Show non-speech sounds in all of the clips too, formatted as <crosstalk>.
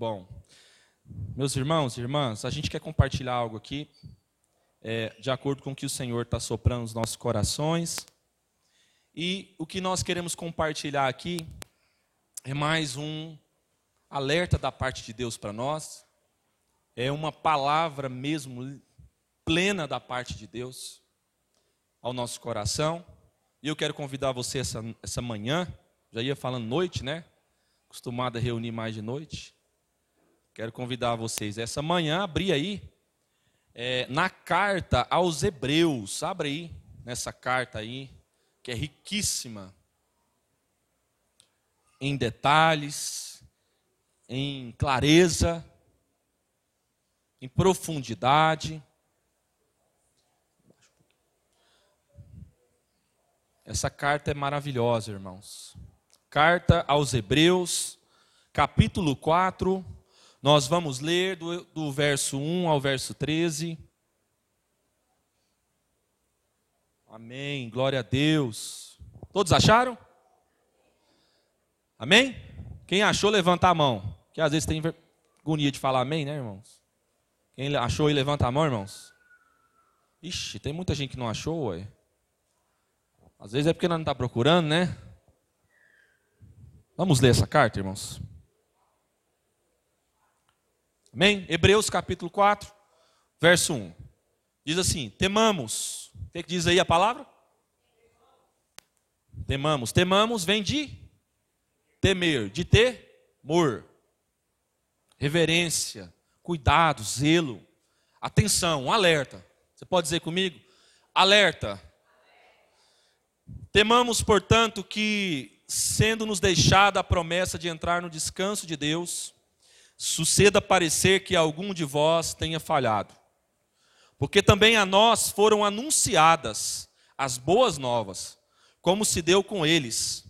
Bom. Meus irmãos e irmãs, a gente quer compartilhar algo aqui, é, de acordo com o que o Senhor está soprando nos nossos corações. E o que nós queremos compartilhar aqui é mais um alerta da parte de Deus para nós, é uma palavra mesmo plena da parte de Deus ao nosso coração. E eu quero convidar você essa, essa manhã, já ia falando noite, né? acostumado a reunir mais de noite. Quero convidar vocês essa manhã, abrir aí, é, na carta aos Hebreus, abre aí, nessa carta aí, que é riquíssima em detalhes, em clareza, em profundidade. Essa carta é maravilhosa, irmãos. Carta aos Hebreus, capítulo 4. Nós vamos ler do, do verso 1 ao verso 13. Amém. Glória a Deus. Todos acharam? Amém? Quem achou, levanta a mão. Que às vezes tem agonia de falar amém, né, irmãos? Quem achou e levanta a mão, irmãos? Ixi, tem muita gente que não achou, ué. Às vezes é porque nós não está procurando, né? Vamos ler essa carta, irmãos? Amém? Hebreus capítulo 4, verso 1. Diz assim: Temamos. O que, diz aí a palavra? Temamos. Temamos vem de temer, de temor, reverência, cuidado, zelo, atenção, alerta. Você pode dizer comigo? Alerta. Temamos, portanto, que sendo-nos deixada a promessa de entrar no descanso de Deus, suceda parecer que algum de vós tenha falhado. Porque também a nós foram anunciadas as boas novas, como se deu com eles.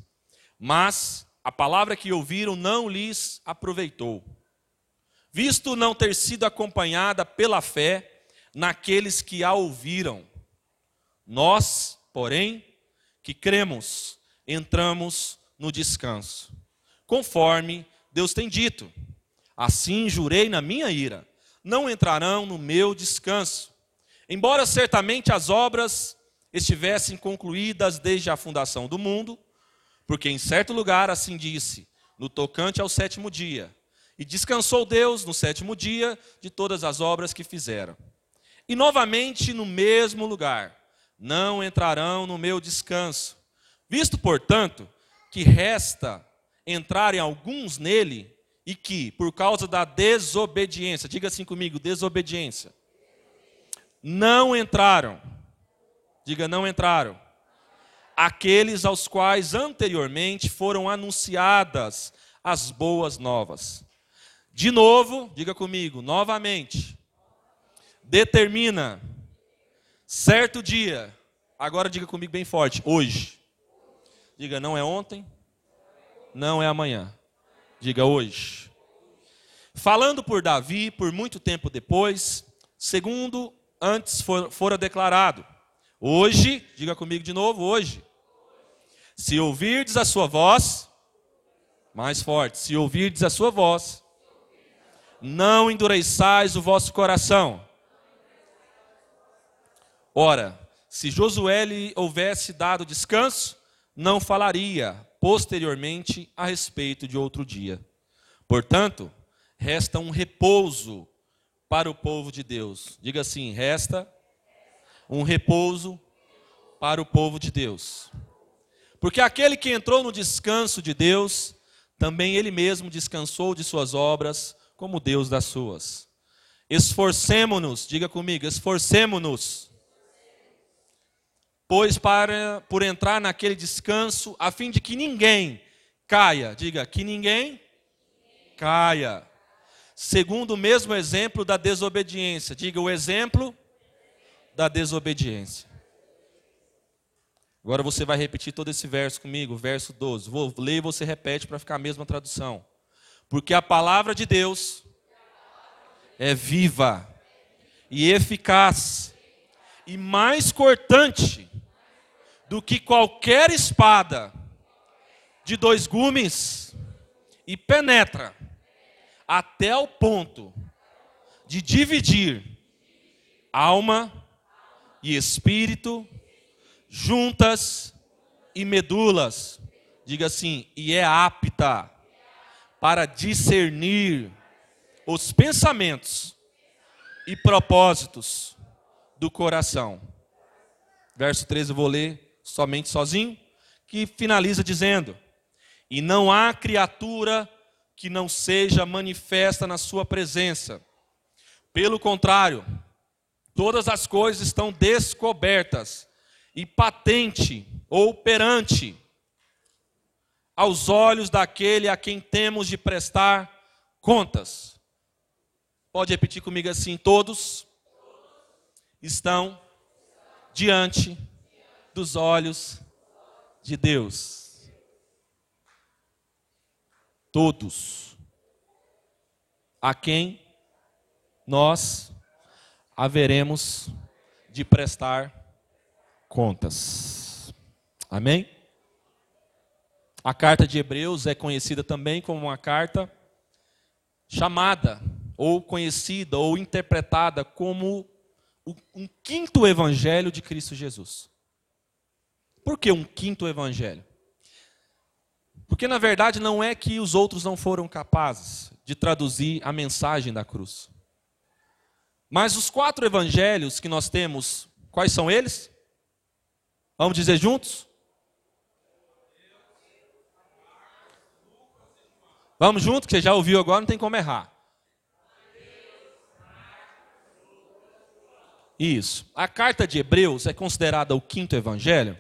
Mas a palavra que ouviram não lhes aproveitou, visto não ter sido acompanhada pela fé naqueles que a ouviram. Nós, porém, que cremos, entramos no descanso. Conforme Deus tem dito: Assim jurei na minha ira, não entrarão no meu descanso. Embora certamente as obras estivessem concluídas desde a fundação do mundo, porque em certo lugar assim disse, no tocante ao sétimo dia, e descansou Deus no sétimo dia de todas as obras que fizeram. E novamente no mesmo lugar, não entrarão no meu descanso Visto, portanto, que resta entrarem alguns nele e que, por causa da desobediência, diga assim comigo: desobediência, não entraram, diga não entraram, aqueles aos quais anteriormente foram anunciadas as boas novas. De novo, diga comigo, novamente, determina certo dia, agora diga comigo bem forte, hoje Diga, não é ontem, não é amanhã. Diga hoje. Falando por Davi, por muito tempo depois, segundo antes for, fora declarado. Hoje, diga comigo de novo, hoje. Se ouvirdes a sua voz, mais forte, se ouvirdes a sua voz, não endureçais o vosso coração. Ora, se Josué lhe houvesse dado descanso, não falaria posteriormente a respeito de outro dia. Portanto, resta um repouso para o povo de Deus. Diga assim: resta um repouso para o povo de Deus. Porque aquele que entrou no descanso de Deus, também ele mesmo descansou de suas obras, como Deus das suas. Esforcemo-nos, diga comigo, esforcemo-nos pois para por entrar naquele descanso, a fim de que ninguém caia, diga que ninguém caia. Segundo o mesmo exemplo da desobediência, diga o exemplo da desobediência. Agora você vai repetir todo esse verso comigo, verso 12. Vou ler e você repete para ficar a mesma tradução. Porque a palavra de Deus é viva e eficaz e mais cortante do que qualquer espada de dois gumes, e penetra até o ponto de dividir alma e espírito, juntas e medulas. Diga assim, e é apta para discernir os pensamentos e propósitos do coração. Verso 13 eu vou ler somente sozinho, que finaliza dizendo: E não há criatura que não seja manifesta na sua presença. Pelo contrário, todas as coisas estão descobertas e patente ou perante aos olhos daquele a quem temos de prestar contas. Pode repetir comigo assim: todos estão diante dos olhos de Deus. Todos a quem nós haveremos de prestar contas. Amém? A carta de Hebreus é conhecida também como uma carta chamada, ou conhecida, ou interpretada como um quinto evangelho de Cristo Jesus. Por que um quinto evangelho? Porque na verdade não é que os outros não foram capazes de traduzir a mensagem da cruz. Mas os quatro evangelhos que nós temos, quais são eles? Vamos dizer juntos? Vamos juntos, que você já ouviu agora, não tem como errar. Isso. A carta de Hebreus é considerada o quinto evangelho,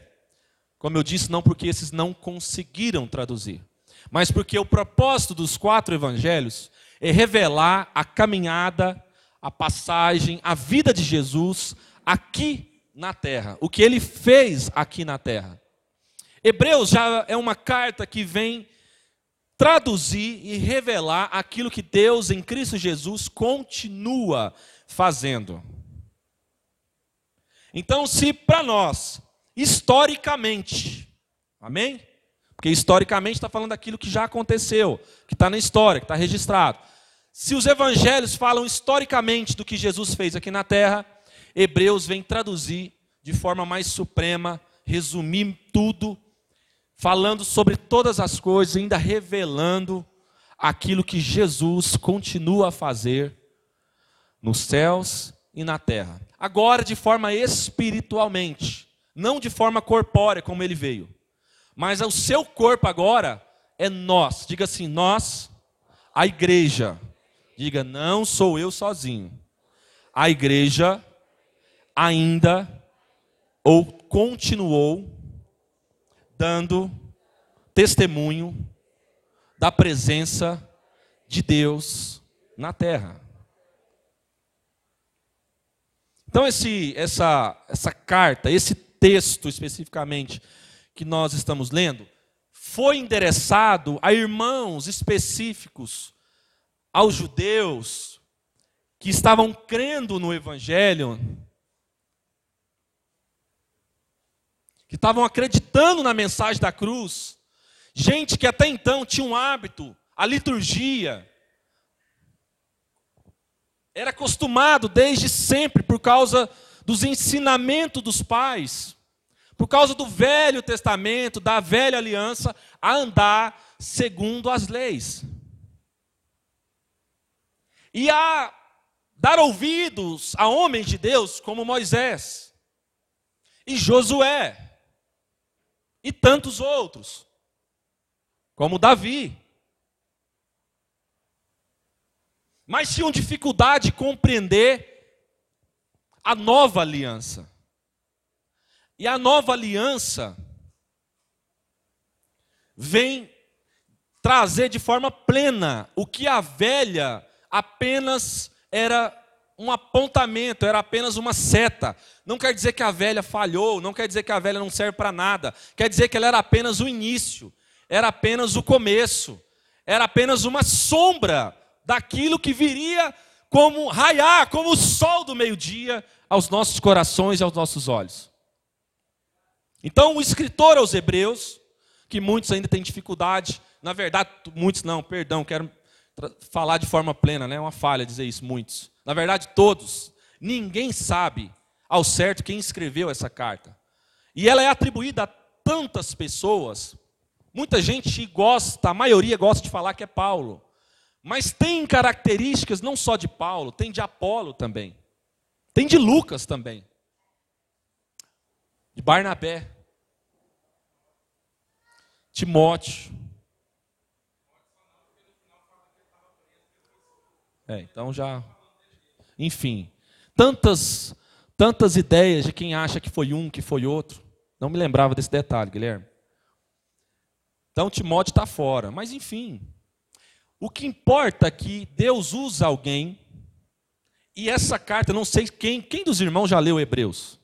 como eu disse, não porque esses não conseguiram traduzir, mas porque o propósito dos quatro evangelhos é revelar a caminhada a passagem, a vida de Jesus aqui na terra, o que ele fez aqui na terra. Hebreus já é uma carta que vem traduzir e revelar aquilo que Deus em Cristo Jesus continua fazendo. Então, se para nós, historicamente, amém? Porque historicamente está falando daquilo que já aconteceu, que está na história, que está registrado. Se os evangelhos falam historicamente do que Jesus fez aqui na terra, Hebreus vem traduzir de forma mais suprema, resumir tudo, falando sobre todas as coisas, ainda revelando aquilo que Jesus continua a fazer nos céus e na terra. Agora, de forma espiritualmente, não de forma corpórea, como ele veio, mas o seu corpo agora é nós. Diga assim: nós, a igreja Diga, não sou eu sozinho. A igreja ainda ou continuou dando testemunho da presença de Deus na terra. Então esse, essa, essa carta, esse texto especificamente que nós estamos lendo, foi endereçado a irmãos específicos aos judeus que estavam crendo no Evangelho, que estavam acreditando na mensagem da cruz, gente que até então tinha um hábito, a liturgia, era acostumado desde sempre por causa dos ensinamentos dos pais, por causa do Velho Testamento, da velha aliança, a andar segundo as leis e a dar ouvidos a homens de Deus como Moisés e Josué e tantos outros, como Davi. Mas tinham dificuldade de compreender a nova aliança. E a nova aliança vem trazer de forma plena o que a velha apenas era um apontamento, era apenas uma seta. Não quer dizer que a velha falhou, não quer dizer que a velha não serve para nada. Quer dizer que ela era apenas o início, era apenas o começo, era apenas uma sombra daquilo que viria como raiar, como o sol do meio-dia aos nossos corações e aos nossos olhos. Então, o escritor aos Hebreus, que muitos ainda têm dificuldade na verdade, muitos não, perdão, quero falar de forma plena, né? É uma falha dizer isso, muitos. Na verdade, todos. Ninguém sabe ao certo quem escreveu essa carta. E ela é atribuída a tantas pessoas. Muita gente gosta, a maioria gosta de falar que é Paulo. Mas tem características não só de Paulo, tem de Apolo também. Tem de Lucas também. De Barnabé. Timóteo. É, então já. Enfim. Tantas, tantas ideias de quem acha que foi um, que foi outro. Não me lembrava desse detalhe, Guilherme. Então Timóteo está fora. Mas enfim. O que importa é que Deus usa alguém. E essa carta, não sei quem, quem dos irmãos já leu Hebreus?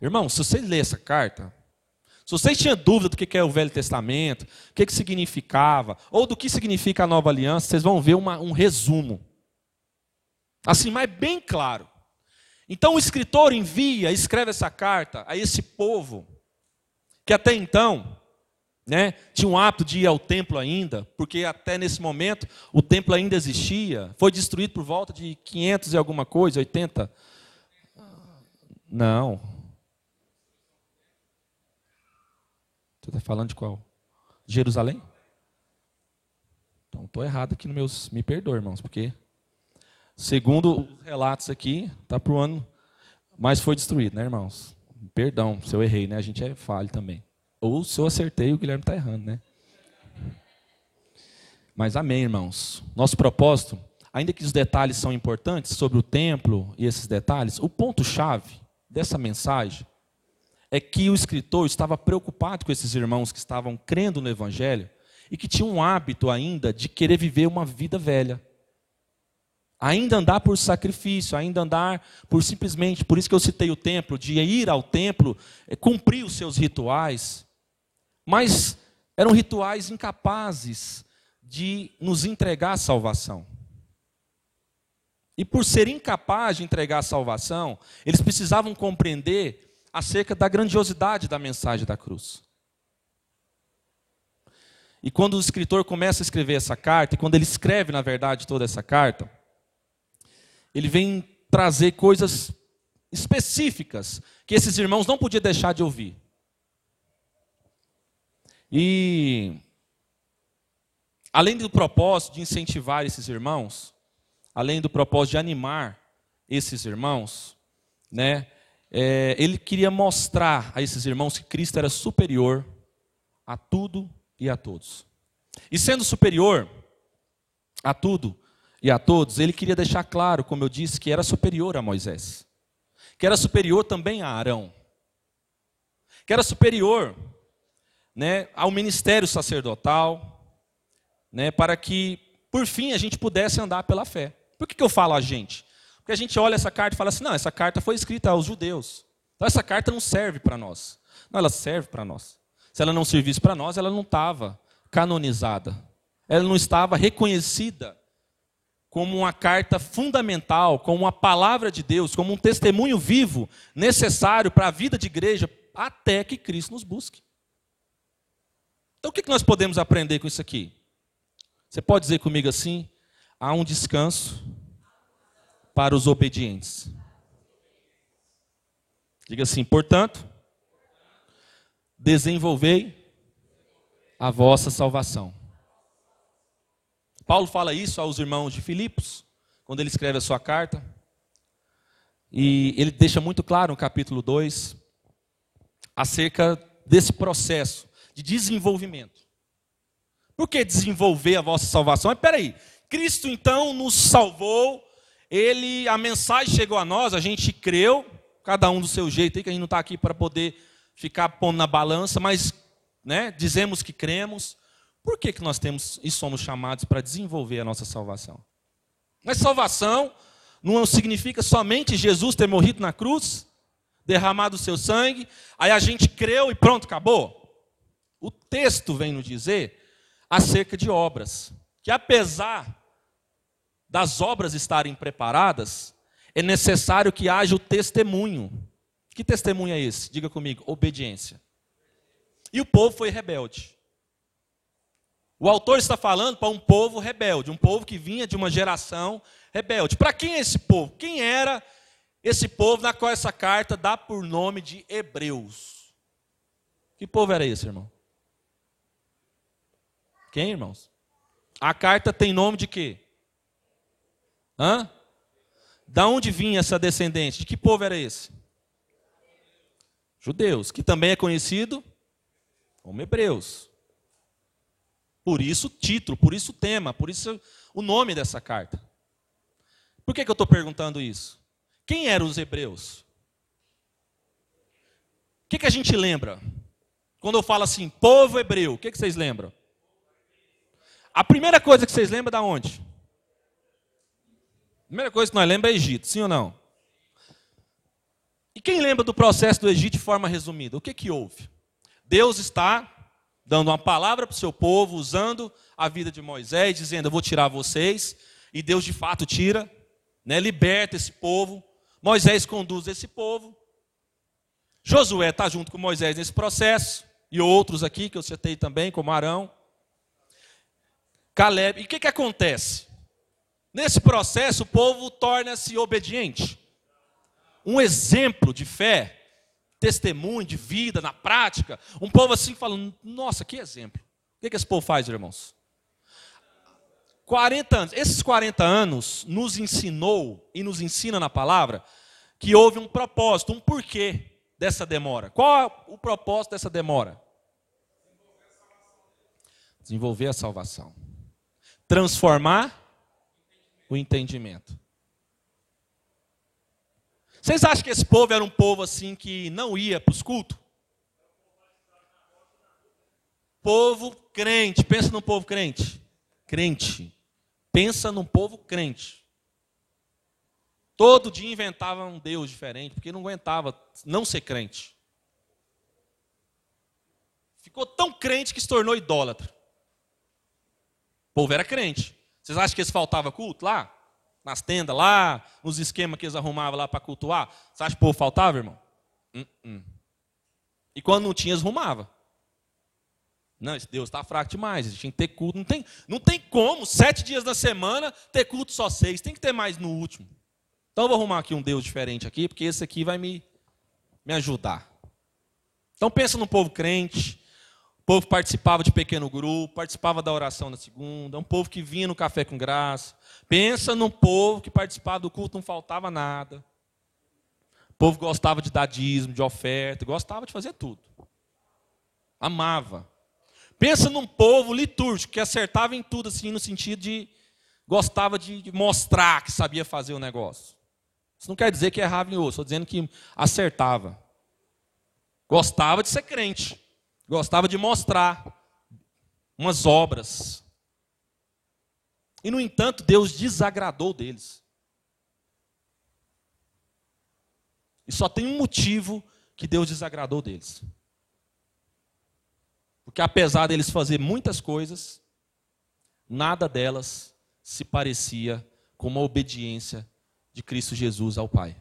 Irmão, se você ler essa carta, se vocês tinham dúvida do que é o Velho Testamento, o que, que significava, ou do que significa a nova aliança, vocês vão ver uma, um resumo. Assim, mas bem claro. Então o escritor envia, escreve essa carta a esse povo, que até então né, tinha um hábito de ir ao templo ainda, porque até nesse momento o templo ainda existia, foi destruído por volta de 500 e alguma coisa, 80. Não, Você está falando de qual? Jerusalém? Então, estou errado aqui nos meus. Me perdoe, irmãos, porque, segundo os relatos aqui, está para o ano. Mas foi destruído, né, irmãos? Perdão se eu errei, né? A gente é falho também. Ou se eu acertei, o Guilherme está errando, né? Mas amém, irmãos. Nosso propósito, ainda que os detalhes são importantes sobre o templo e esses detalhes, o ponto-chave dessa mensagem é que o escritor estava preocupado com esses irmãos que estavam crendo no Evangelho e que tinham um hábito ainda de querer viver uma vida velha. Ainda andar por sacrifício, ainda andar por simplesmente, por isso que eu citei o templo, de ir ao templo, é, cumprir os seus rituais. Mas eram rituais incapazes de nos entregar a salvação. E por ser incapaz de entregar a salvação, eles precisavam compreender acerca da grandiosidade da mensagem da cruz. E quando o escritor começa a escrever essa carta, e quando ele escreve, na verdade, toda essa carta, ele vem trazer coisas específicas que esses irmãos não podiam deixar de ouvir. E, além do propósito de incentivar esses irmãos, além do propósito de animar esses irmãos, né, é, ele queria mostrar a esses irmãos que Cristo era superior a tudo e a todos. E sendo superior a tudo e a todos, ele queria deixar claro, como eu disse, que era superior a Moisés, que era superior também a Arão, que era superior né, ao ministério sacerdotal, né, para que, por fim, a gente pudesse andar pela fé. Por que, que eu falo a gente? Porque a gente olha essa carta e fala assim: não, essa carta foi escrita aos judeus. Então essa carta não serve para nós. Não, ela serve para nós. Se ela não servisse para nós, ela não estava canonizada. Ela não estava reconhecida como uma carta fundamental, como uma palavra de Deus, como um testemunho vivo necessário para a vida de igreja até que Cristo nos busque. Então o que nós podemos aprender com isso aqui? Você pode dizer comigo assim: há um descanso para os obedientes. Diga assim, portanto, desenvolvei a vossa salvação. Paulo fala isso aos irmãos de Filipos, quando ele escreve a sua carta. E ele deixa muito claro no capítulo 2 acerca desse processo de desenvolvimento. Por que desenvolver a vossa salvação? Mas peraí, Cristo então nos salvou ele, a mensagem chegou a nós, a gente creu, cada um do seu jeito que a gente não está aqui para poder ficar pondo na balança, mas né, dizemos que cremos. Por que, que nós temos e somos chamados para desenvolver a nossa salvação? Mas salvação não significa somente Jesus ter morrido na cruz, derramado o seu sangue, aí a gente creu e pronto, acabou. O texto vem nos dizer acerca de obras, que apesar das obras estarem preparadas, é necessário que haja o testemunho. Que testemunho é esse? Diga comigo, obediência. E o povo foi rebelde. O autor está falando para um povo rebelde, um povo que vinha de uma geração rebelde. Para quem é esse povo? Quem era esse povo na qual essa carta dá por nome de Hebreus? Que povo era esse, irmão? Quem, irmãos? A carta tem nome de quê? Hã? Da onde vinha essa descendente? De que povo era esse? Judeus, que também é conhecido como hebreus. Por isso o título, por isso o tema, por isso o nome dessa carta. Por que, que eu estou perguntando isso? Quem eram os hebreus? O que, que a gente lembra? Quando eu falo assim, povo hebreu, o que, que vocês lembram? A primeira coisa que vocês lembram é da onde? A primeira coisa que nós lembramos é Egito, sim ou não? E quem lembra do processo do Egito de forma resumida? O que, que houve? Deus está dando uma palavra para o seu povo, usando a vida de Moisés, dizendo: Eu vou tirar vocês. E Deus de fato tira, né, liberta esse povo. Moisés conduz esse povo. Josué está junto com Moisés nesse processo. E outros aqui que eu citei também, como Arão. Caleb. E o que, que acontece? Nesse processo, o povo torna-se obediente. Um exemplo de fé testemunho de vida, na prática. Um povo assim falando, nossa, que exemplo. O que, que esse povo faz, irmãos? 40 anos. Esses 40 anos nos ensinou e nos ensina na palavra que houve um propósito, um porquê dessa demora. Qual é o propósito dessa demora? Desenvolver a salvação. Transformar o entendimento. Vocês acham que esse povo era um povo assim que não ia para os cultos? Povo crente, pensa num povo crente. Crente. Pensa num povo crente. Todo dia inventava um Deus diferente, porque não aguentava não ser crente. Ficou tão crente que se tornou idólatra. O povo era crente. Vocês acham que eles faltava culto lá? nas tendas lá, nos esquemas que eles arrumavam lá para cultuar. Você acha que o povo faltava, irmão? Uh -uh. E quando não tinha, eles arrumavam. Não, esse Deus está fraco demais, tem que ter culto. Não tem, não tem como, sete dias da semana, ter culto só seis. Tem que ter mais no último. Então eu vou arrumar aqui um Deus diferente aqui, porque esse aqui vai me, me ajudar. Então pensa no povo crente, o povo participava de pequeno grupo, participava da oração na segunda, um povo que vinha no café com graça. Pensa num povo que participava do culto, não faltava nada. O povo gostava de dar dízimo, de oferta, gostava de fazer tudo. Amava. Pensa num povo litúrgico que acertava em tudo, assim, no sentido de gostava de mostrar que sabia fazer o negócio. Isso não quer dizer que errava em outro, estou dizendo que acertava. Gostava de ser crente gostava de mostrar umas obras. E, no entanto, Deus desagradou deles. E só tem um motivo que Deus desagradou deles. Porque apesar deles fazer muitas coisas, nada delas se parecia com uma obediência de Cristo Jesus ao Pai.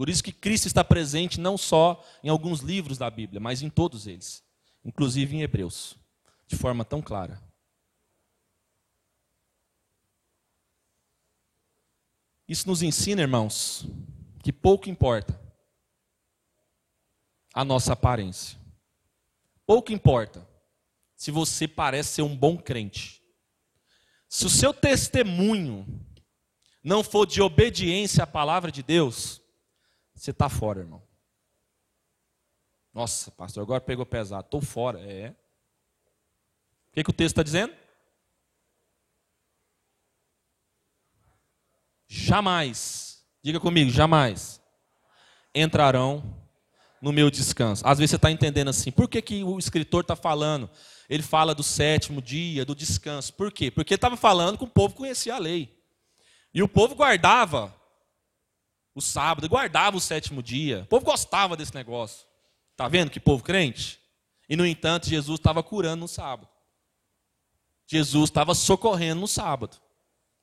Por isso que Cristo está presente não só em alguns livros da Bíblia, mas em todos eles, inclusive em Hebreus, de forma tão clara. Isso nos ensina, irmãos, que pouco importa a nossa aparência. Pouco importa se você parece ser um bom crente. Se o seu testemunho não for de obediência à palavra de Deus, você está fora, irmão. Nossa, pastor, agora pegou pesado. Estou fora. É. O que, que o texto está dizendo? Jamais, diga comigo, jamais entrarão no meu descanso. Às vezes você está entendendo assim, por que, que o escritor está falando? Ele fala do sétimo dia, do descanso. Por quê? Porque estava falando que o povo conhecia a lei. E o povo guardava o sábado, guardava o sétimo dia. O povo gostava desse negócio. Está vendo que povo crente? E, no entanto, Jesus estava curando no sábado. Jesus estava socorrendo no sábado.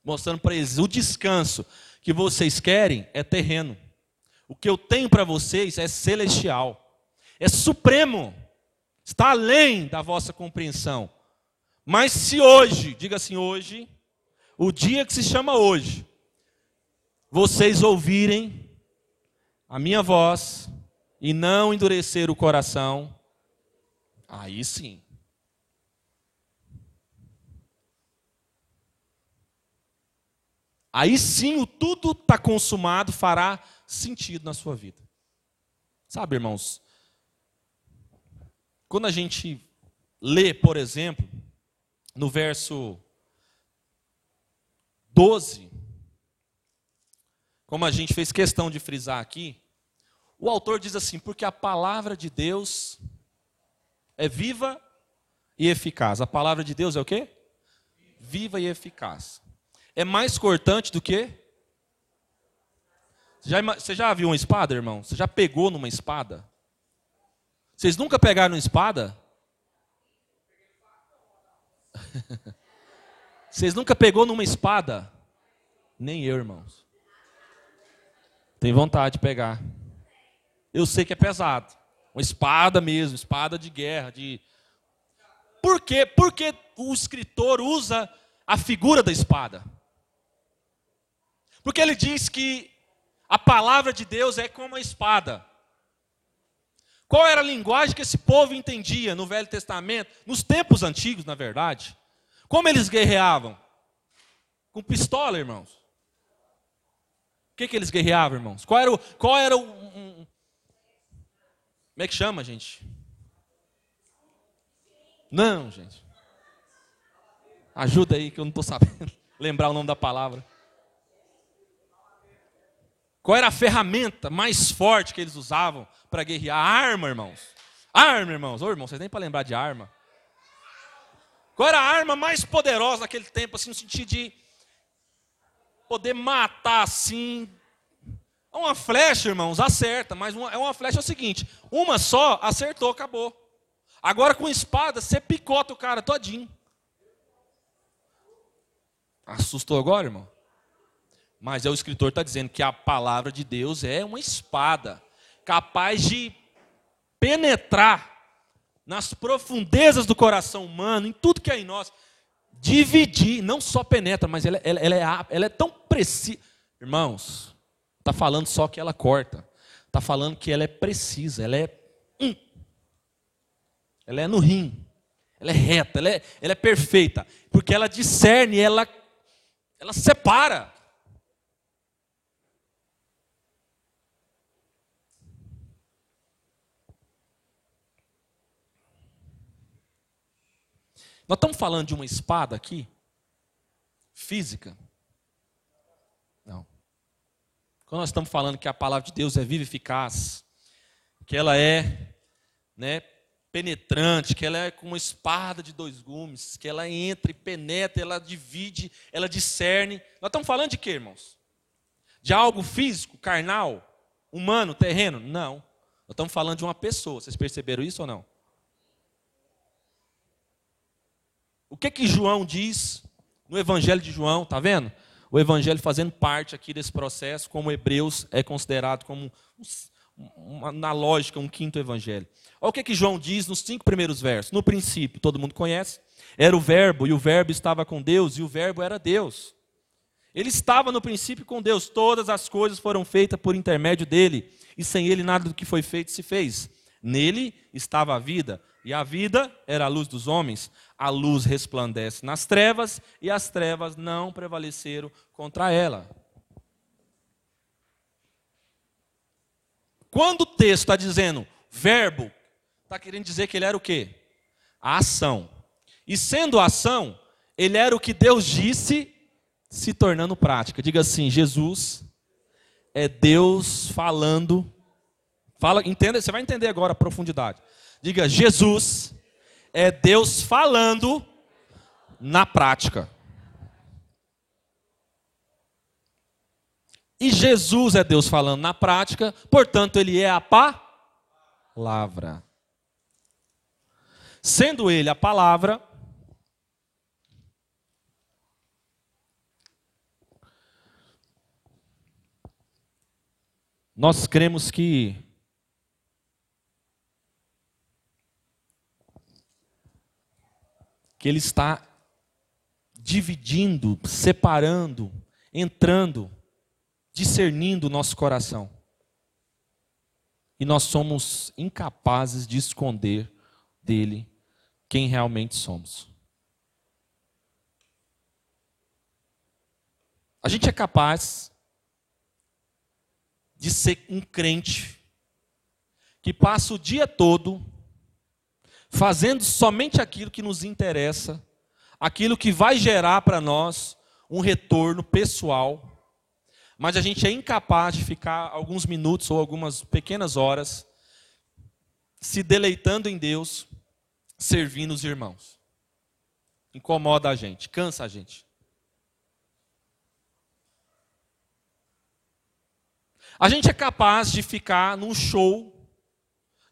Mostrando para eles o descanso que vocês querem é terreno. O que eu tenho para vocês é celestial. É supremo. Está além da vossa compreensão. Mas se hoje, diga assim, hoje, o dia que se chama hoje, vocês ouvirem a minha voz e não endurecer o coração, aí sim. Aí sim o tudo está consumado fará sentido na sua vida. Sabe, irmãos, quando a gente lê, por exemplo, no verso 12, como a gente fez questão de frisar aqui, o autor diz assim: porque a palavra de Deus é viva e eficaz. A palavra de Deus é o quê? Viva e eficaz. É mais cortante do que? Você já, você já viu uma espada, irmão? Você já pegou numa espada? Vocês nunca pegaram uma espada? <laughs> Vocês nunca pegou numa espada? Nem eu, irmãos. Tem vontade de pegar. Eu sei que é pesado. Uma espada mesmo, espada de guerra, de Por quê? Porque o escritor usa a figura da espada. Porque ele diz que a palavra de Deus é como a espada. Qual era a linguagem que esse povo entendia no Velho Testamento, nos tempos antigos, na verdade? Como eles guerreavam? Com pistola, irmãos. Que, que eles guerreavam, irmãos? Qual era o. Qual era o um, como é que chama, gente? Não, gente. Ajuda aí que eu não estou sabendo <laughs> lembrar o nome da palavra. Qual era a ferramenta mais forte que eles usavam para guerrear? A arma, irmãos. Arma, irmãos. Ô, irmãos, vocês nem para lembrar de arma. Qual era a arma mais poderosa naquele tempo, assim, no sentido de poder matar assim? Uma flecha, irmãos, acerta, mas uma, é uma flecha é o seguinte: uma só acertou, acabou. Agora com espada, você picota o cara todinho. Assustou agora, irmão? Mas é o escritor está dizendo que a palavra de Deus é uma espada capaz de penetrar nas profundezas do coração humano, em tudo que é em nós, dividir, não só penetra, mas ela, ela, ela é, ela é tão precisa. Irmãos, está falando só que ela corta, está falando que ela é precisa, ela é. Hum, ela é no rim, ela é reta, ela é, ela é perfeita, porque ela discerne, ela, ela separa. Nós estamos falando de uma espada aqui, física. Não. Quando nós estamos falando que a palavra de Deus é viva e eficaz, que ela é né, penetrante, que ela é como uma espada de dois gumes, que ela entra e penetra, ela divide, ela discerne. Nós estamos falando de quê, irmãos? De algo físico, carnal, humano, terreno? Não. Nós estamos falando de uma pessoa. Vocês perceberam isso ou não? O que que João diz no Evangelho de João? Tá vendo? O Evangelho fazendo parte aqui desse processo, como Hebreus é considerado como uma, na lógica um quinto Evangelho. Olha o que que João diz nos cinco primeiros versos. No princípio, todo mundo conhece, era o Verbo e o Verbo estava com Deus e o Verbo era Deus. Ele estava no princípio com Deus. Todas as coisas foram feitas por intermédio dele e sem ele nada do que foi feito se fez. Nele estava a vida, e a vida era a luz dos homens. A luz resplandece nas trevas, e as trevas não prevaleceram contra ela. Quando o texto está dizendo verbo, está querendo dizer que ele era o quê? A ação. E sendo ação, ele era o que Deus disse, se tornando prática. Diga assim: Jesus é Deus falando Fala, entenda, você vai entender agora a profundidade. Diga, Jesus é Deus falando na prática. E Jesus é Deus falando na prática, portanto, ele é a palavra. Sendo ele a palavra, nós cremos que que Ele está dividindo, separando, entrando, discernindo o nosso coração. E nós somos incapazes de esconder dele quem realmente somos. A gente é capaz de ser um crente que passa o dia todo fazendo somente aquilo que nos interessa, aquilo que vai gerar para nós um retorno pessoal, mas a gente é incapaz de ficar alguns minutos ou algumas pequenas horas se deleitando em Deus, servindo os irmãos. Incomoda a gente, cansa a gente. A gente é capaz de ficar num show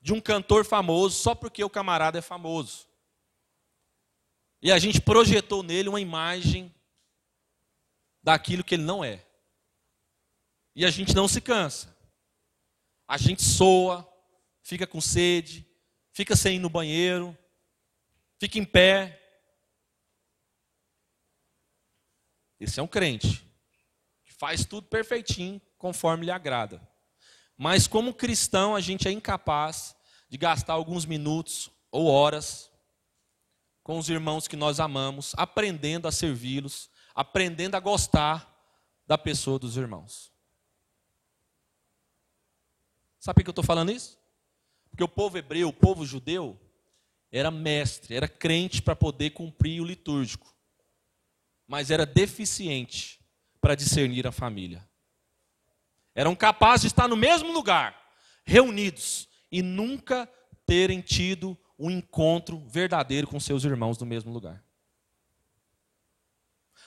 de um cantor famoso só porque o camarada é famoso. E a gente projetou nele uma imagem daquilo que ele não é. E a gente não se cansa. A gente soa, fica com sede, fica sem ir no banheiro, fica em pé. Esse é um crente que faz tudo perfeitinho, conforme lhe agrada. Mas como cristão, a gente é incapaz de gastar alguns minutos ou horas com os irmãos que nós amamos, aprendendo a servi-los, aprendendo a gostar da pessoa dos irmãos. Sabe por que eu estou falando isso? Porque o povo hebreu, o povo judeu, era mestre, era crente para poder cumprir o litúrgico, mas era deficiente para discernir a família eram capazes de estar no mesmo lugar, reunidos, e nunca terem tido um encontro verdadeiro com seus irmãos no mesmo lugar.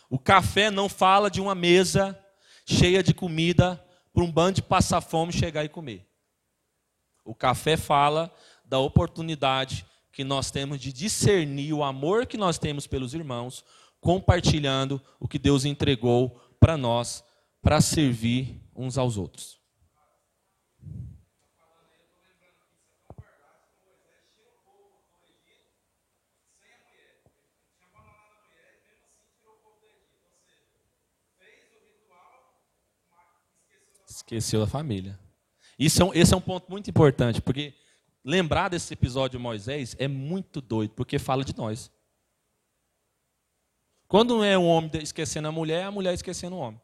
O café não fala de uma mesa cheia de comida para um bando de passar fome chegar e comer. O café fala da oportunidade que nós temos de discernir o amor que nós temos pelos irmãos, compartilhando o que Deus entregou para nós para servir uns aos outros. Esqueceu a família. Isso é um, esse é um ponto muito importante, porque lembrar desse episódio de Moisés é muito doido, porque fala de nós. Quando é um homem esquecendo a mulher, é a mulher esquecendo o homem.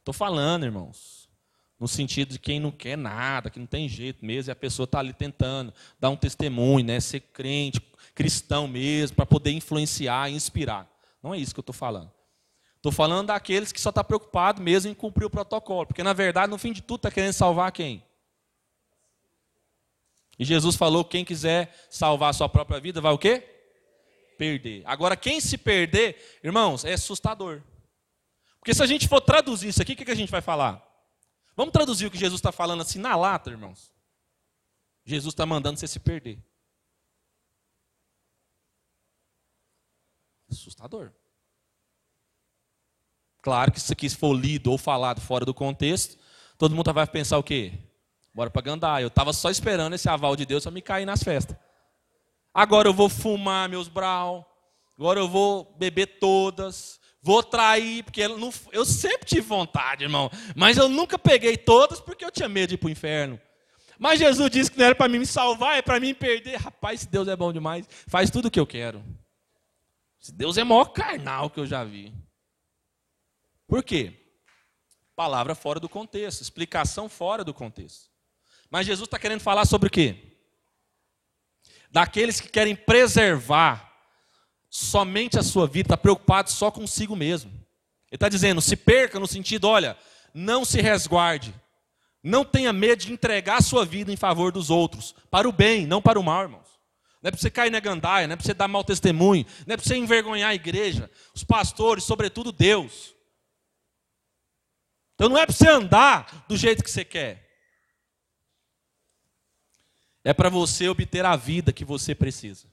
Estou falando, irmãos, no sentido de quem não quer nada, que não tem jeito mesmo, e a pessoa está ali tentando dar um testemunho, né, ser crente, cristão mesmo, para poder influenciar, inspirar. Não é isso que eu estou falando. Estou falando daqueles que só estão tá preocupados mesmo em cumprir o protocolo, porque na verdade, no fim de tudo, está querendo salvar quem? E Jesus falou: quem quiser salvar a sua própria vida, vai o quê? Perder. Agora, quem se perder, irmãos, é assustador. Porque se a gente for traduzir isso aqui, o que a gente vai falar? Vamos traduzir o que Jesus está falando assim na lata, irmãos. Jesus está mandando você se perder. Assustador. Claro que se isso aqui for lido ou falado fora do contexto, todo mundo vai pensar o quê? Bora para Gandai. Eu estava só esperando esse aval de Deus para me cair nas festas. Agora eu vou fumar meus brau. Agora eu vou beber todas vou trair, porque eu, não, eu sempre tive vontade, irmão, mas eu nunca peguei todas porque eu tinha medo de ir para o inferno. Mas Jesus disse que não era para mim me salvar, é para mim perder. Rapaz, se Deus é bom demais, faz tudo o que eu quero. Se Deus é maior carnal que eu já vi. Por quê? Palavra fora do contexto, explicação fora do contexto. Mas Jesus está querendo falar sobre o quê? Daqueles que querem preservar somente a sua vida, está preocupado só consigo mesmo. Ele está dizendo: se perca no sentido, olha, não se resguarde, não tenha medo de entregar a sua vida em favor dos outros, para o bem, não para o mal, irmãos. Não é para você cair na gandaia, não é para você dar mau testemunho, não é para você envergonhar a igreja, os pastores, sobretudo Deus. Então não é para você andar do jeito que você quer. É para você obter a vida que você precisa.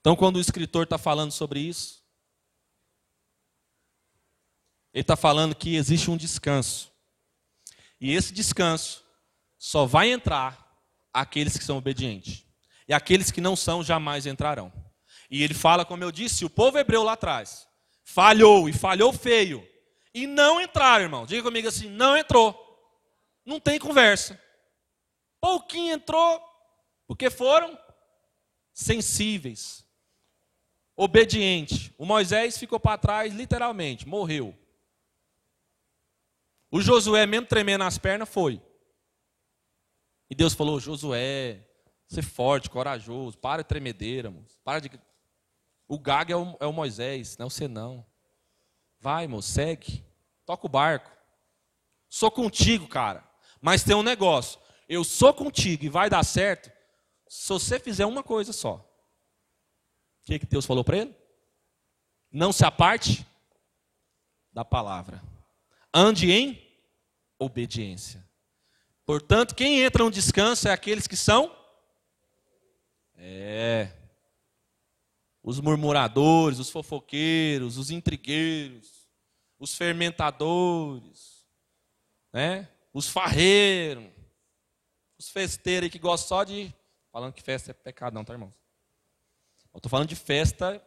Então, quando o escritor está falando sobre isso, ele está falando que existe um descanso. E esse descanso só vai entrar aqueles que são obedientes. E aqueles que não são jamais entrarão. E ele fala, como eu disse, o povo hebreu lá atrás falhou e falhou feio. E não entraram, irmão. Diga comigo assim: não entrou. Não tem conversa. Pouquinho entrou, porque foram sensíveis, obedientes. O Moisés ficou para trás, literalmente, morreu. O Josué, mesmo tremendo as pernas, foi. E Deus falou: Josué, ser forte, corajoso, para de tremedeira, moço. para de. O gago é o, é o Moisés, não é você não. Vai, moço, segue. Toca o barco. Sou contigo, cara. Mas tem um negócio. Eu sou contigo e vai dar certo se você fizer uma coisa só. O que, que Deus falou para ele? Não se aparte da palavra. Ande em obediência. Portanto, quem entra no descanso é aqueles que são. É. Os murmuradores, os fofoqueiros, os intrigueiros, os fermentadores, né? os farreiros, os festeiros que gostam só de. Falando que festa é pecado, não, tá, irmãos? Eu estou falando de festa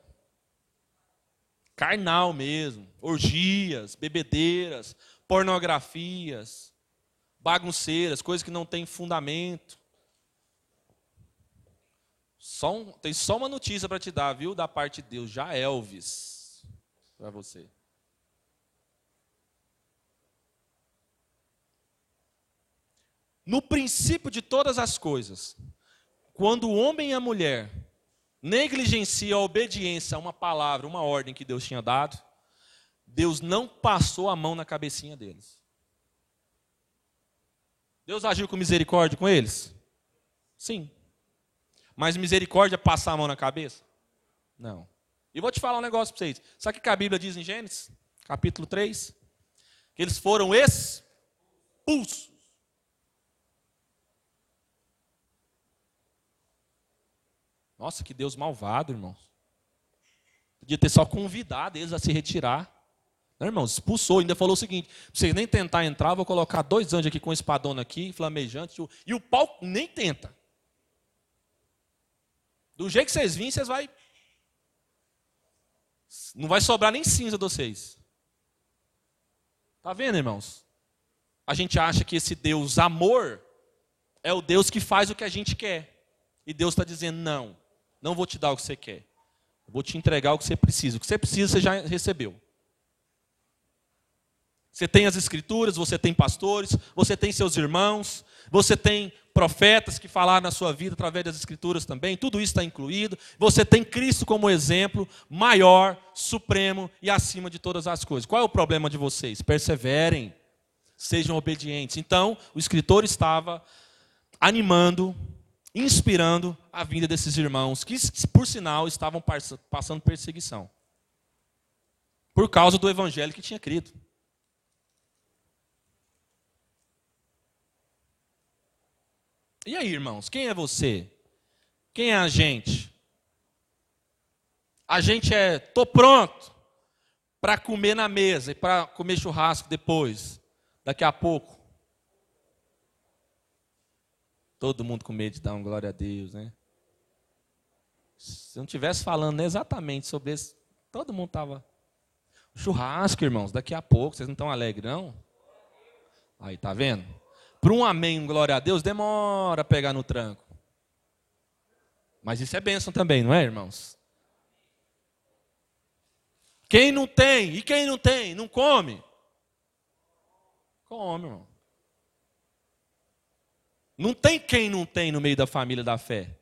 carnal mesmo, orgias, bebedeiras, pornografias, bagunceiras, coisas que não têm fundamento. Só um, tem só uma notícia para te dar, viu, da parte de Deus, já Elvis, para você. No princípio de todas as coisas, quando o homem e a mulher negligenciam a obediência a uma palavra, uma ordem que Deus tinha dado, Deus não passou a mão na cabecinha deles. Deus agiu com misericórdia com eles? Sim. Mas misericórdia passar a mão na cabeça? Não. E vou te falar um negócio para vocês. Sabe o que a Bíblia diz em Gênesis? Capítulo 3? Que eles foram expulsos. Nossa, que Deus malvado, irmãos. Podia ter só convidado eles a se retirar. Não, irmãos, expulsou, ainda falou o seguinte: vocês nem tentar entrar, vou colocar dois anjos aqui com espadona aqui, flamejante, e o pau nem tenta. Do jeito que vocês vêm, vocês vai. Não vai sobrar nem cinza de vocês. Tá vendo, irmãos? A gente acha que esse Deus amor é o Deus que faz o que a gente quer. E Deus está dizendo: não, não vou te dar o que você quer. Vou te entregar o que você precisa. O que você precisa, você já recebeu. Você tem as escrituras, você tem pastores, você tem seus irmãos, você tem profetas que falaram na sua vida através das escrituras também, tudo isso está incluído. Você tem Cristo como exemplo maior, supremo e acima de todas as coisas. Qual é o problema de vocês? Perseverem, sejam obedientes. Então, o escritor estava animando, inspirando a vinda desses irmãos, que, por sinal, estavam passando perseguição. Por causa do evangelho que tinha crido. E aí, irmãos, quem é você? Quem é a gente? A gente é, tô pronto para comer na mesa e para comer churrasco depois, daqui a pouco. Todo mundo com medo de dar uma glória a Deus, né? Se eu não estivesse falando exatamente sobre isso, todo mundo estava. Churrasco, irmãos, daqui a pouco, vocês não estão alegres, não? Aí, tá vendo? Para um amém, glória a Deus, demora a pegar no tranco. Mas isso é bênção também, não é, irmãos? Quem não tem, e quem não tem, não come? Come, irmão. Não tem quem não tem no meio da família da fé.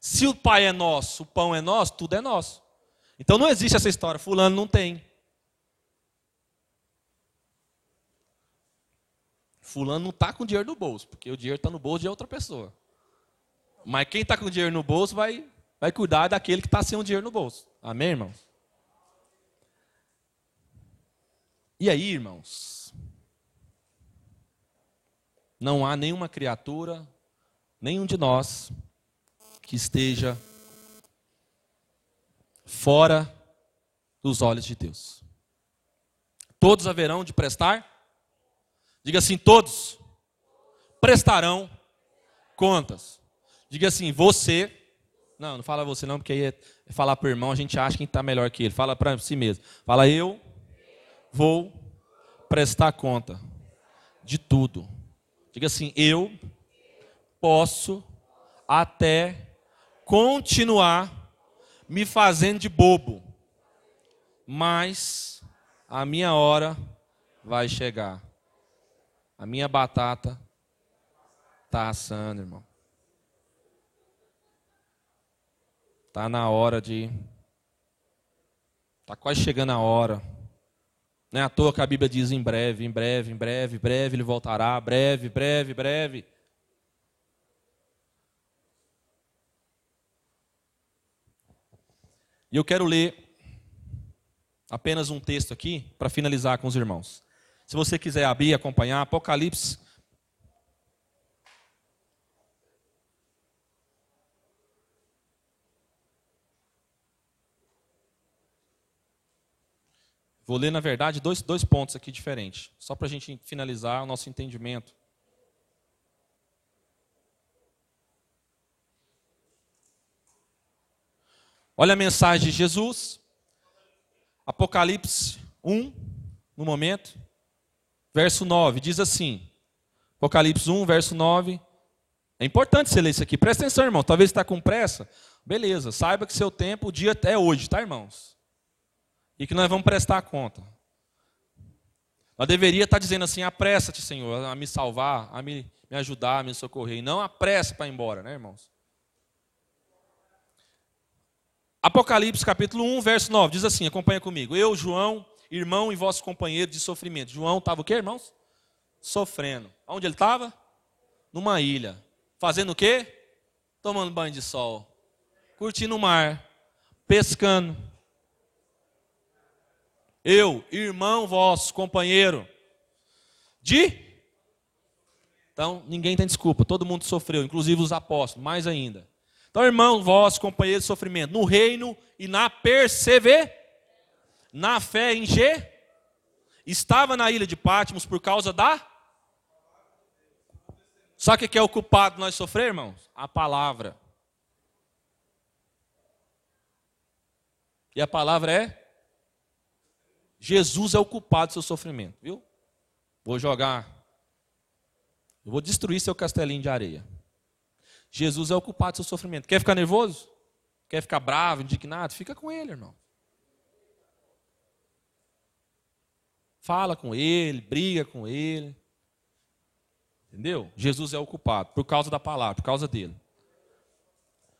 Se o pai é nosso, o pão é nosso, tudo é nosso. Então não existe essa história, fulano não tem. Fulano não está com dinheiro no bolso, porque o dinheiro está no bolso de outra pessoa. Mas quem está com dinheiro no bolso vai, vai cuidar daquele que está sem o dinheiro no bolso. Amém, irmãos? E aí, irmãos? Não há nenhuma criatura, nenhum de nós, que esteja fora dos olhos de Deus. Todos haverão de prestar Diga assim: todos prestarão contas. Diga assim, você. Não, não fala você não, porque aí é falar para o irmão, a gente acha que está melhor que ele. Fala para si mesmo. Fala, eu vou prestar conta de tudo. Diga assim, eu posso até continuar me fazendo de bobo, mas a minha hora vai chegar. A minha batata está assando, irmão. Está na hora de. Está quase chegando a hora. Não é à toa que a Bíblia diz em breve, em breve, em breve, breve ele voltará, breve, breve, breve. E eu quero ler apenas um texto aqui para finalizar com os irmãos. Se você quiser abrir acompanhar, Apocalipse. Vou ler, na verdade, dois, dois pontos aqui diferentes, só para a gente finalizar o nosso entendimento. Olha a mensagem de Jesus, Apocalipse 1, no momento. Verso 9, diz assim: Apocalipse 1, verso 9. É importante você ler isso aqui. Presta atenção, irmão. Talvez está com pressa. Beleza, saiba que seu tempo, o dia é hoje, tá, irmãos? E que nós vamos prestar conta. Nós deveria estar dizendo assim: apressa-te, Senhor, a me salvar, a me, me ajudar, a me socorrer. E não apressa para ir embora, né, irmãos? Apocalipse capítulo 1, verso 9, diz assim: acompanha comigo. Eu, João, irmão e vosso companheiro de sofrimento. João estava o quê, irmãos? Sofrendo. Onde ele estava? Numa ilha. Fazendo o quê? Tomando banho de sol. Curtindo o mar. Pescando. Eu, irmão vosso, companheiro. De? Então, ninguém tem desculpa. Todo mundo sofreu, inclusive os apóstolos, mais ainda. Então, irmão vosso, companheiro de sofrimento. No reino e na perseveração na fé em G, estava na ilha de Pátimos por causa da. Sabe o que é o culpado nós sofrer, irmãos? A palavra. E a palavra é? Jesus é o culpado do seu sofrimento, viu? Vou jogar. Eu vou destruir seu castelinho de areia. Jesus é o culpado do seu sofrimento. Quer ficar nervoso? Quer ficar bravo, indignado? Fica com ele, irmão. Fala com ele, briga com ele. Entendeu? Jesus é o culpado por causa da palavra, por causa dele.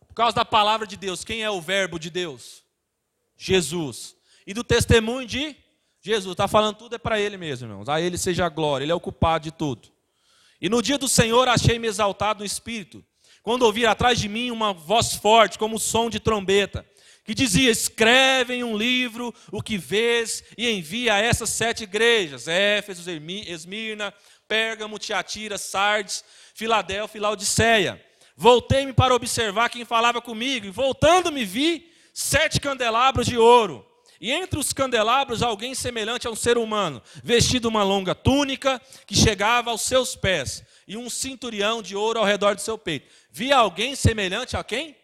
Por causa da palavra de Deus, quem é o verbo de Deus? Jesus. E do testemunho de Jesus. Está falando tudo é para ele mesmo, irmãos. A ele seja a glória, ele é o culpado de tudo. E no dia do Senhor achei-me exaltado no espírito, quando ouvi atrás de mim uma voz forte, como o som de trombeta que dizia: escreve em um livro o que vês e envia a essas sete igrejas: Éfeso, Esmirna, Pérgamo, Tiatira, Sardes, Filadélfia e Laodiceia. Voltei-me para observar quem falava comigo, e voltando-me vi sete candelabros de ouro. E entre os candelabros, alguém semelhante a um ser humano, vestido uma longa túnica que chegava aos seus pés, e um cinturião de ouro ao redor do seu peito. Vi alguém semelhante a quem?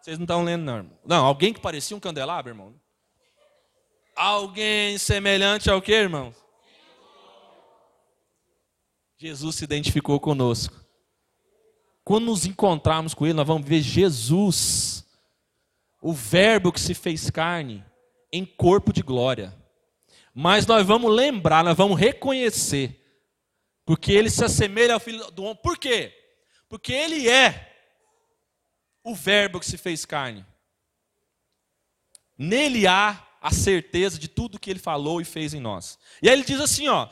Vocês não estão lendo, não, irmão. Não, alguém que parecia um candelabro, irmão. Alguém semelhante ao que, irmão? Jesus se identificou conosco. Quando nos encontrarmos com Ele, nós vamos ver Jesus, o Verbo que se fez carne, em corpo de glória. Mas nós vamos lembrar, nós vamos reconhecer, porque Ele se assemelha ao Filho do Homem. Por quê? Porque Ele é o Verbo que se fez carne. Nele há a certeza de tudo que ele falou e fez em nós. E aí ele diz assim, ó,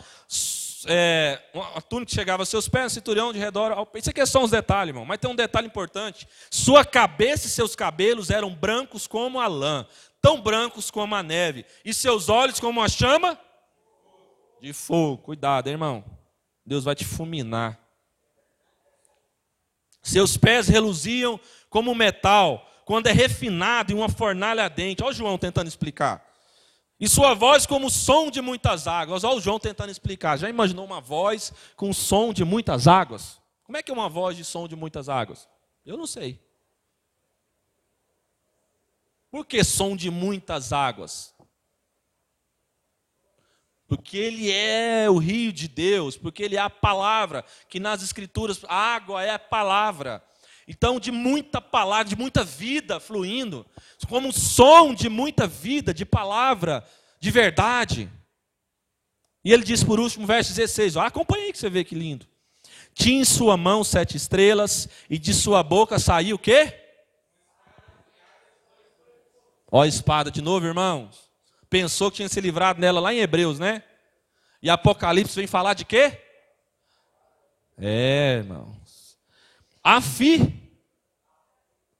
é, a túnica chegava aos seus pés, um cinturão de redor. Isso aqui é só uns detalhes, irmão, mas tem um detalhe importante. Sua cabeça e seus cabelos eram brancos como a lã, tão brancos como a neve, e seus olhos como a chama de fogo. Cuidado, irmão. Deus vai te fulminar. Seus pés reluziam como metal, quando é refinado em uma fornalha ardente. Olha o João tentando explicar. E sua voz como o som de muitas águas. Olha o João tentando explicar. Já imaginou uma voz com o som de muitas águas? Como é que é uma voz de som de muitas águas? Eu não sei. Por que som de muitas águas? Porque ele é o rio de Deus, porque ele é a palavra, que nas escrituras, a água é a palavra. Então, de muita palavra, de muita vida fluindo, como um som de muita vida, de palavra, de verdade. E ele diz por último, verso 16, ó, acompanha aí que você vê que lindo. Tinha em sua mão sete estrelas, e de sua boca saiu o quê? Ó espada de novo, irmãos. Pensou que tinha se livrado nela lá em Hebreus, né? E Apocalipse vem falar de quê? É, irmãos. Afi.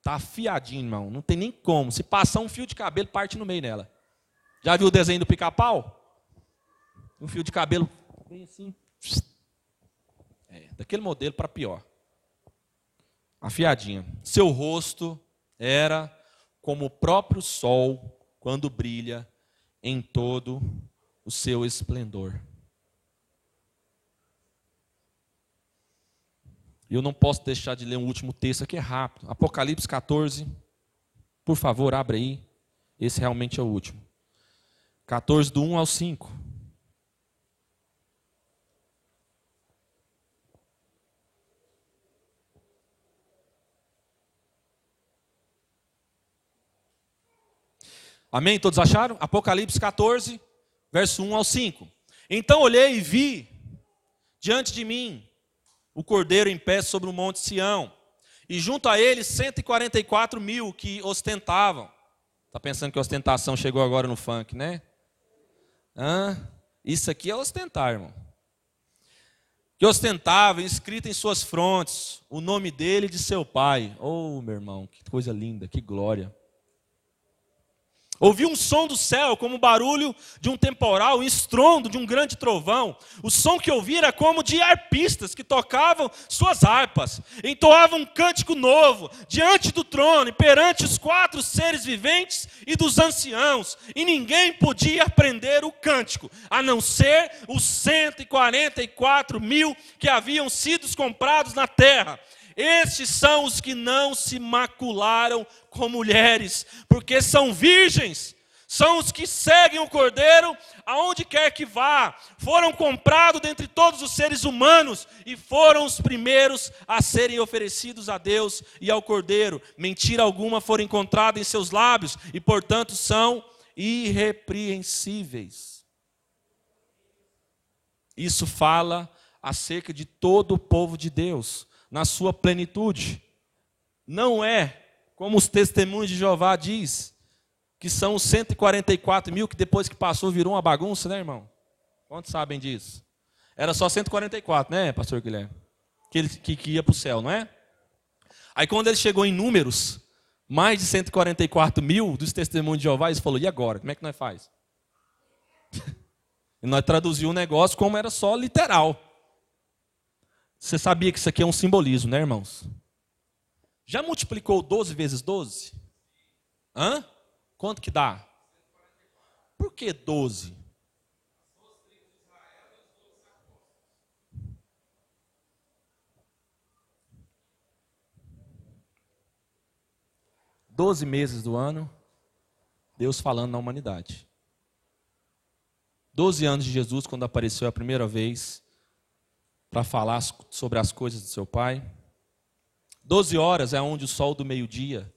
Tá afiadinho, irmão. Não tem nem como. Se passar um fio de cabelo, parte no meio nela. Já viu o desenho do pica-pau? Um fio de cabelo bem assim. É, daquele modelo para pior. Afiadinha. Seu rosto era como o próprio sol quando brilha em todo o seu esplendor. E eu não posso deixar de ler um último texto aqui, é rápido. Apocalipse 14. Por favor, abre aí. Esse realmente é o último. 14, do 1 ao 5. Amém? Todos acharam? Apocalipse 14, verso 1 ao 5. Então olhei e vi diante de mim o cordeiro em pé sobre o monte Sião, e junto a ele 144 mil que ostentavam. Está pensando que a ostentação chegou agora no funk, né? Hã? Isso aqui é ostentar, irmão. Que ostentava, escrito em suas frontes, o nome dele e de seu pai. Oh, meu irmão, que coisa linda, que glória. Ouvi um som do céu, como o barulho de um temporal, um estrondo de um grande trovão. O som que ouvi era como de arpistas que tocavam suas harpas, entoavam um cântico novo diante do trono e perante os quatro seres viventes e dos anciãos. E ninguém podia aprender o cântico, a não ser os 144 mil que haviam sido comprados na terra. Estes são os que não se macularam com mulheres, porque são virgens. São os que seguem o Cordeiro aonde quer que vá. Foram comprados dentre todos os seres humanos e foram os primeiros a serem oferecidos a Deus e ao Cordeiro. Mentira alguma foi encontrada em seus lábios e, portanto, são irrepreensíveis. Isso fala acerca de todo o povo de Deus na sua plenitude. Não é como os testemunhos de Jeová diz, que são os 144 mil que depois que passou virou uma bagunça, né, irmão? Quantos sabem disso? Era só 144, né, pastor Guilherme? Que, ele, que, que ia para o céu, não é? Aí quando ele chegou em números, mais de 144 mil dos testemunhos de Jeová, ele falou, e agora? Como é que nós faz? <laughs> e nós traduzimos o negócio como era só literal. Você sabia que isso aqui é um simbolismo, né, irmãos? Já multiplicou 12 vezes 12? Hã? Quanto que dá? Por que 12? Doze meses do ano, Deus falando na humanidade. Doze anos de Jesus, quando apareceu a primeira vez, para falar sobre as coisas do seu Pai. Doze horas é onde o sol do meio-dia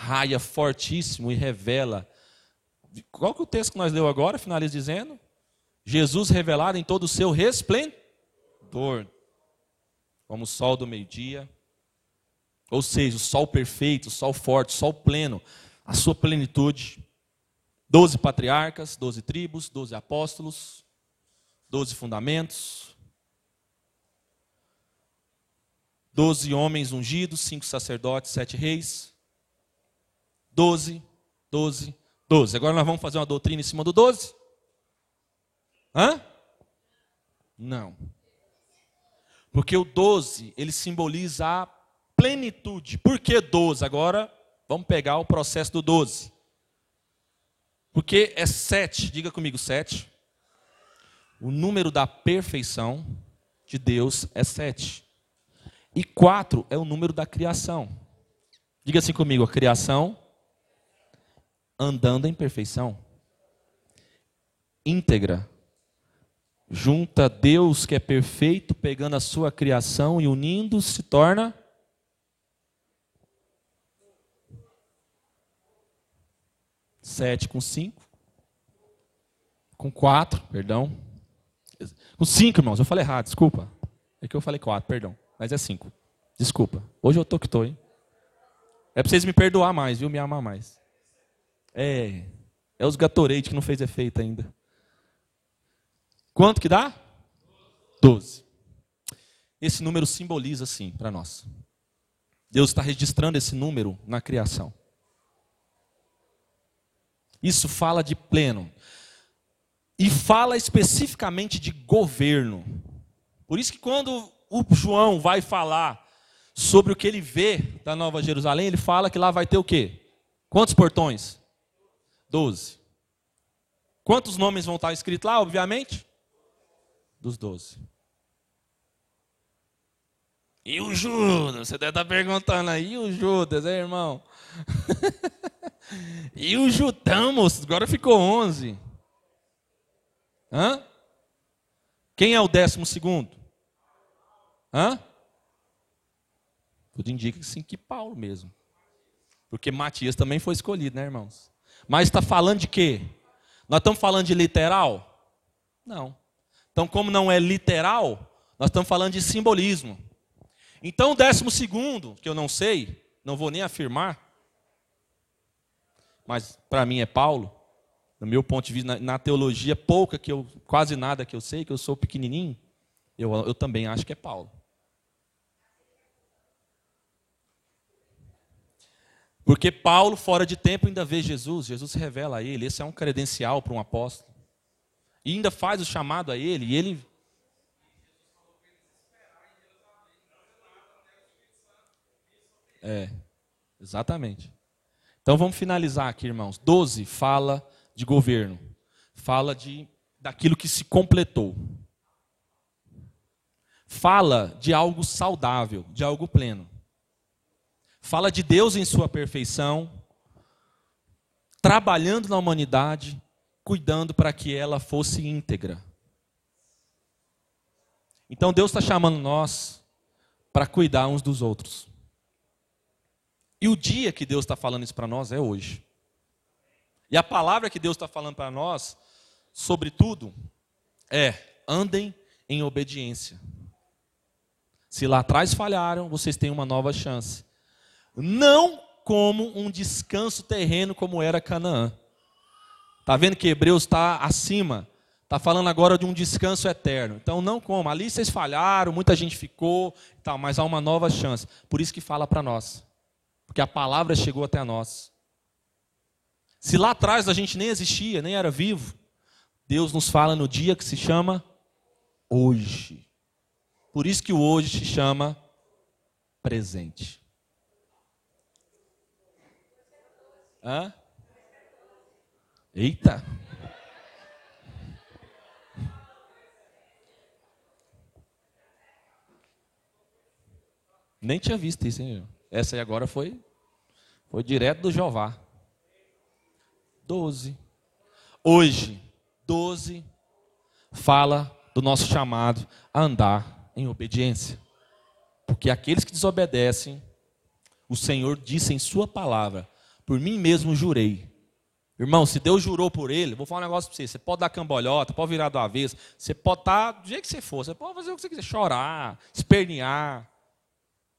raia fortíssimo e revela. Qual que é o texto que nós leu agora? Finaliza dizendo: Jesus revelado em todo o seu resplendor, como o sol do meio-dia. Ou seja, o sol perfeito, o sol forte, o sol pleno, a sua plenitude. Doze patriarcas, doze tribos, doze apóstolos, doze fundamentos, Doze homens ungidos, cinco sacerdotes, sete reis. Doze, doze, doze. Agora nós vamos fazer uma doutrina em cima do doze? Hã? Não. Porque o doze, ele simboliza a plenitude. Por que doze? Agora vamos pegar o processo do doze. Porque é sete, diga comigo, sete. O número da perfeição de Deus é sete. E quatro é o número da criação. Diga assim comigo: a criação andando em perfeição, íntegra, junta Deus que é perfeito, pegando a sua criação e unindo se torna sete com cinco, com quatro, perdão, com cinco, irmãos. Eu falei errado, desculpa. É que eu falei quatro, perdão, mas é cinco. Desculpa. Hoje eu tô que tô, hein? É para vocês me perdoar mais, viu? Me amar mais. É, é os Gatorade que não fez efeito ainda. Quanto que dá? Doze. Esse número simboliza assim para nós. Deus está registrando esse número na criação. Isso fala de pleno. E fala especificamente de governo. Por isso que quando o João vai falar sobre o que ele vê da Nova Jerusalém, ele fala que lá vai ter o quê? Quantos portões? Doze. Quantos nomes vão estar escritos lá, obviamente? Dos doze. E o Judas? Você deve estar perguntando aí, e o Judas, hein, irmão? <laughs> e o Judão, moço? Agora ficou onze. Hã? Quem é o décimo segundo? Hã? Tudo indica sim, que Paulo mesmo. Porque Matias também foi escolhido, né, irmãos? Mas está falando de quê? Nós estamos falando de literal? Não. Então, como não é literal, nós estamos falando de simbolismo. Então, o décimo segundo, que eu não sei, não vou nem afirmar, mas para mim é Paulo, no meu ponto de vista, na, na, teologia pouca que eu, quase nada que eu sei, que eu sou pequenininho, eu, eu também acho que é Paulo. Porque Paulo, fora de tempo, ainda vê Jesus, Jesus se revela a ele, esse é um credencial para um apóstolo. E ainda faz o chamado a ele, e ele. É, exatamente. Então vamos finalizar aqui, irmãos. 12 fala de governo, fala de daquilo que se completou. Fala de algo saudável, de algo pleno. Fala de Deus em sua perfeição, trabalhando na humanidade, cuidando para que ela fosse íntegra. Então Deus está chamando nós para cuidar uns dos outros. E o dia que Deus está falando isso para nós é hoje. E a palavra que Deus está falando para nós, sobretudo, é: andem em obediência. Se lá atrás falharam, vocês têm uma nova chance não como um descanso terreno como era Canaã. Está vendo que Hebreus está acima? Está falando agora de um descanso eterno. Então, não como. Ali vocês falharam, muita gente ficou, tal, mas há uma nova chance. Por isso que fala para nós. Porque a palavra chegou até nós. Se lá atrás a gente nem existia, nem era vivo, Deus nos fala no dia que se chama hoje. Por isso que o hoje se chama presente. Hã? Eita! Nem tinha visto isso, hein? Essa aí agora foi, foi direto do Jeová. Doze. Hoje, doze fala do nosso chamado a andar em obediência. Porque aqueles que desobedecem, o Senhor disse em Sua palavra: por mim mesmo jurei. Irmão, se Deus jurou por ele, vou falar um negócio para você. Você pode dar cambalhota, pode virar do avesso, você pode estar do jeito que você for, você pode fazer o que você quiser, chorar, espernear.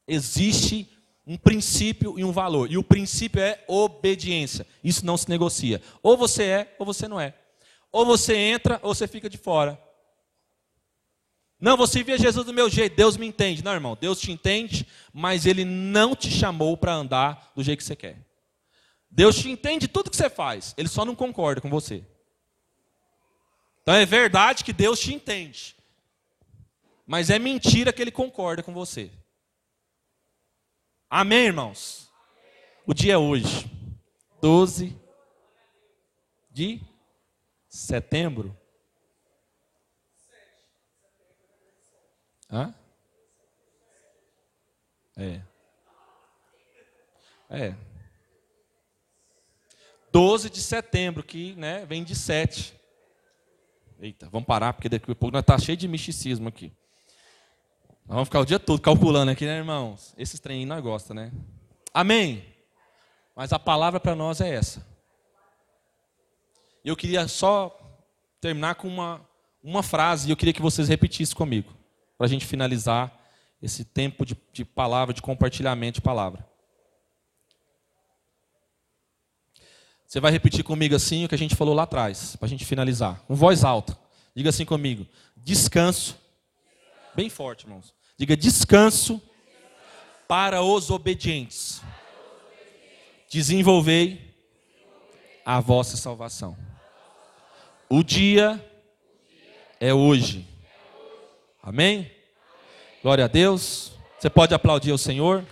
Existe um princípio e um valor. E o princípio é obediência. Isso não se negocia. Ou você é, ou você não é. Ou você entra, ou você fica de fora. Não, você via Jesus do meu jeito, Deus me entende. Não, irmão, Deus te entende, mas Ele não te chamou para andar do jeito que você quer. Deus te entende tudo que você faz, ele só não concorda com você. Então é verdade que Deus te entende, mas é mentira que ele concorda com você. Amém, irmãos? O dia é hoje, 12 de setembro. Hã? É. É. 12 de setembro, que né, vem de 7. Eita, vamos parar, porque daqui a pouco nós está cheio de misticismo aqui. Nós vamos ficar o dia todo calculando aqui, né, irmãos? Esses trem nós gosta, né? Amém? Mas a palavra para nós é essa. Eu queria só terminar com uma, uma frase, e eu queria que vocês repetissem comigo, para a gente finalizar esse tempo de, de palavra, de compartilhamento de palavra. Você vai repetir comigo assim o que a gente falou lá atrás, para a gente finalizar. Com voz alta. Diga assim comigo: descanso. Bem forte, irmãos. Diga descanso para os obedientes. Desenvolvei a vossa salvação. O dia é hoje. Amém? Glória a Deus. Você pode aplaudir o Senhor.